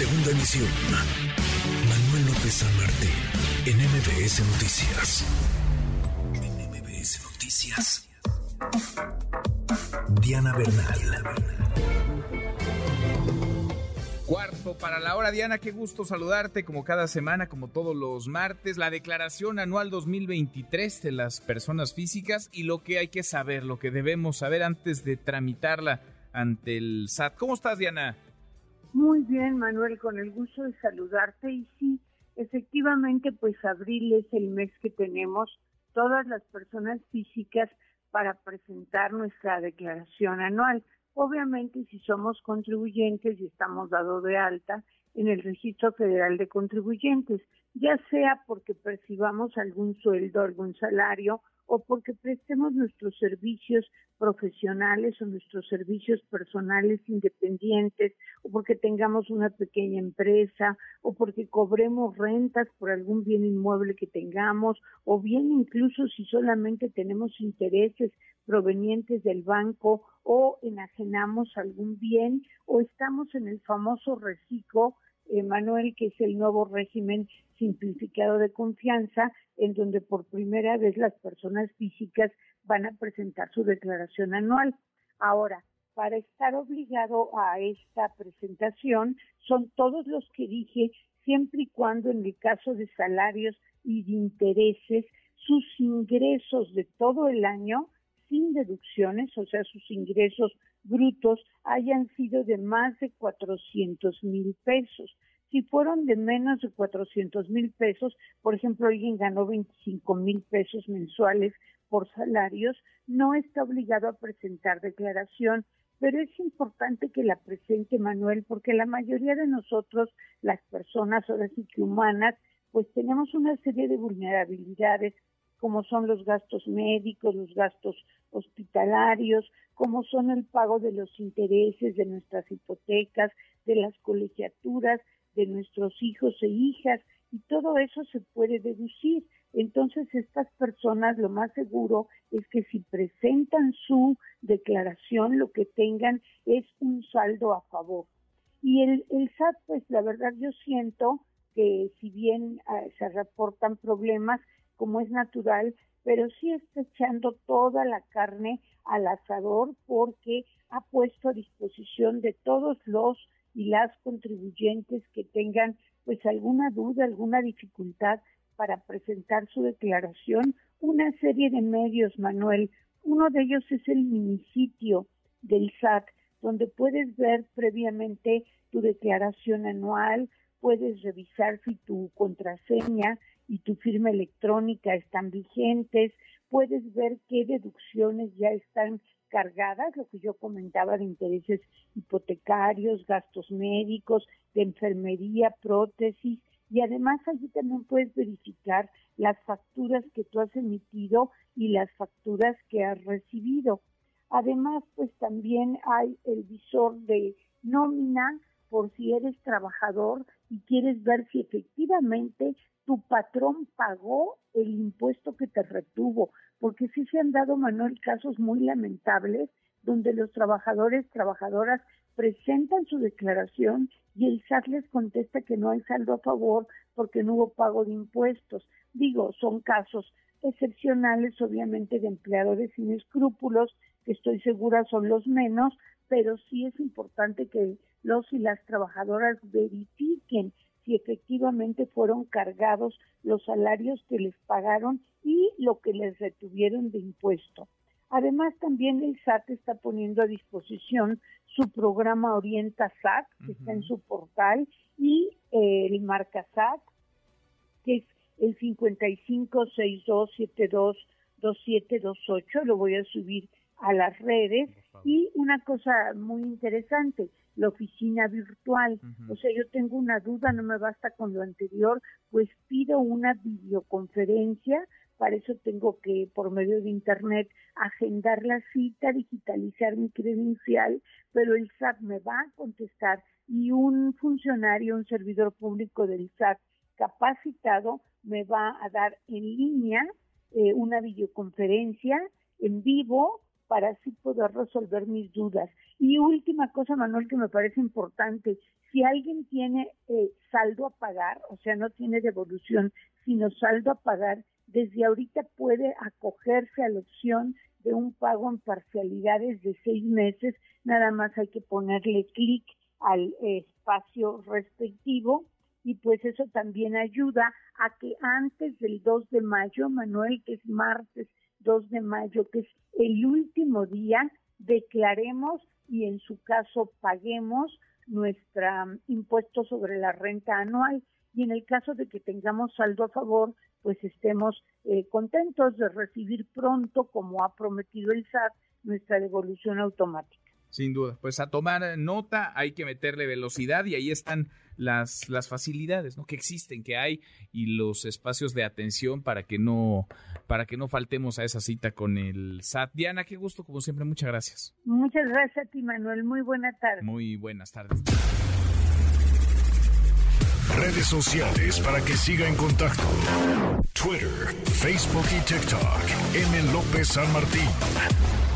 Segunda emisión. Manuel López San Martín, en MBS Noticias. En MBS Noticias. Diana Bernal. Cuarto para la hora, Diana, qué gusto saludarte como cada semana, como todos los martes, la declaración anual 2023 de las personas físicas y lo que hay que saber, lo que debemos saber antes de tramitarla ante el SAT. ¿Cómo estás, Diana? Muy bien, Manuel, con el gusto de saludarte. Y sí, efectivamente, pues abril es el mes que tenemos todas las personas físicas para presentar nuestra declaración anual. Obviamente, si somos contribuyentes y estamos dados de alta en el Registro Federal de Contribuyentes, ya sea porque percibamos algún sueldo, algún salario o porque prestemos nuestros servicios profesionales o nuestros servicios personales independientes o porque tengamos una pequeña empresa o porque cobremos rentas por algún bien inmueble que tengamos o bien incluso si solamente tenemos intereses provenientes del banco o enajenamos algún bien o estamos en el famoso reciclo Manuel, que es el nuevo régimen simplificado de confianza, en donde por primera vez las personas físicas van a presentar su declaración anual. Ahora, para estar obligado a esta presentación, son todos los que dije, siempre y cuando en el caso de salarios y de intereses, sus ingresos de todo el año, sin deducciones, o sea, sus ingresos brutos, hayan sido de más de 400 mil pesos. Si fueron de menos de 400 mil pesos, por ejemplo, alguien ganó 25 mil pesos mensuales por salarios, no está obligado a presentar declaración, pero es importante que la presente Manuel, porque la mayoría de nosotros, las personas, ahora sí que humanas, pues tenemos una serie de vulnerabilidades como son los gastos médicos, los gastos hospitalarios, como son el pago de los intereses de nuestras hipotecas, de las colegiaturas, de nuestros hijos e hijas, y todo eso se puede deducir. Entonces, estas personas lo más seguro es que si presentan su declaración, lo que tengan es un saldo a favor. Y el, el SAT, pues la verdad yo siento que si bien ah, se reportan problemas, como es natural, pero sí está echando toda la carne al asador porque ha puesto a disposición de todos los y las contribuyentes que tengan pues alguna duda, alguna dificultad para presentar su declaración, una serie de medios, Manuel. Uno de ellos es el minisitio del SAT, donde puedes ver previamente tu declaración anual, puedes revisar si tu contraseña y tu firma electrónica están vigentes, puedes ver qué deducciones ya están cargadas, lo que yo comentaba de intereses hipotecarios, gastos médicos, de enfermería, prótesis, y además allí también puedes verificar las facturas que tú has emitido y las facturas que has recibido. Además, pues también hay el visor de nómina por si eres trabajador y quieres ver si efectivamente tu patrón pagó el impuesto que te retuvo, porque sí se han dado, Manuel, casos muy lamentables donde los trabajadores, trabajadoras presentan su declaración y el SAT les contesta que no hay saldo a favor porque no hubo pago de impuestos. Digo, son casos excepcionales, obviamente, de empleadores sin escrúpulos, que estoy segura son los menos, pero sí es importante que los y las trabajadoras verifiquen si efectivamente fueron cargados los salarios que les pagaron y lo que les retuvieron de impuesto. Además, también el SAT está poniendo a disposición su programa Orienta SAT, que está en su portal, y eh, el Marca SAT, que es el 5562722728, lo voy a subir a las redes. Y una cosa muy interesante, la oficina virtual. O sea, yo tengo una duda, no me basta con lo anterior, pues pido una videoconferencia, para eso tengo que, por medio de Internet, agendar la cita, digitalizar mi credencial, pero el SAT me va a contestar y un funcionario, un servidor público del SAT capacitado me va a dar en línea eh, una videoconferencia en vivo para así poder resolver mis dudas. Y última cosa, Manuel, que me parece importante, si alguien tiene eh, saldo a pagar, o sea, no tiene devolución, sino saldo a pagar, desde ahorita puede acogerse a la opción de un pago en parcialidades de seis meses, nada más hay que ponerle clic al espacio respectivo y pues eso también ayuda a que antes del 2 de mayo, Manuel, que es martes 2 de mayo, que es el último día, declaremos y en su caso paguemos nuestro mm, impuesto sobre la renta anual y en el caso de que tengamos saldo a favor, pues estemos eh, contentos de recibir pronto, como ha prometido el SAT, nuestra devolución automática. Sin duda, pues a tomar nota, hay que meterle velocidad y ahí están las, las facilidades ¿no? que existen, que hay y los espacios de atención para que no para que no faltemos a esa cita con el SAT. Diana, qué gusto, como siempre, muchas gracias. Muchas gracias a ti, Manuel. Muy buena tarde. Muy buenas tardes. Redes sociales para que siga en contacto: Twitter, Facebook y TikTok. M. López San Martín.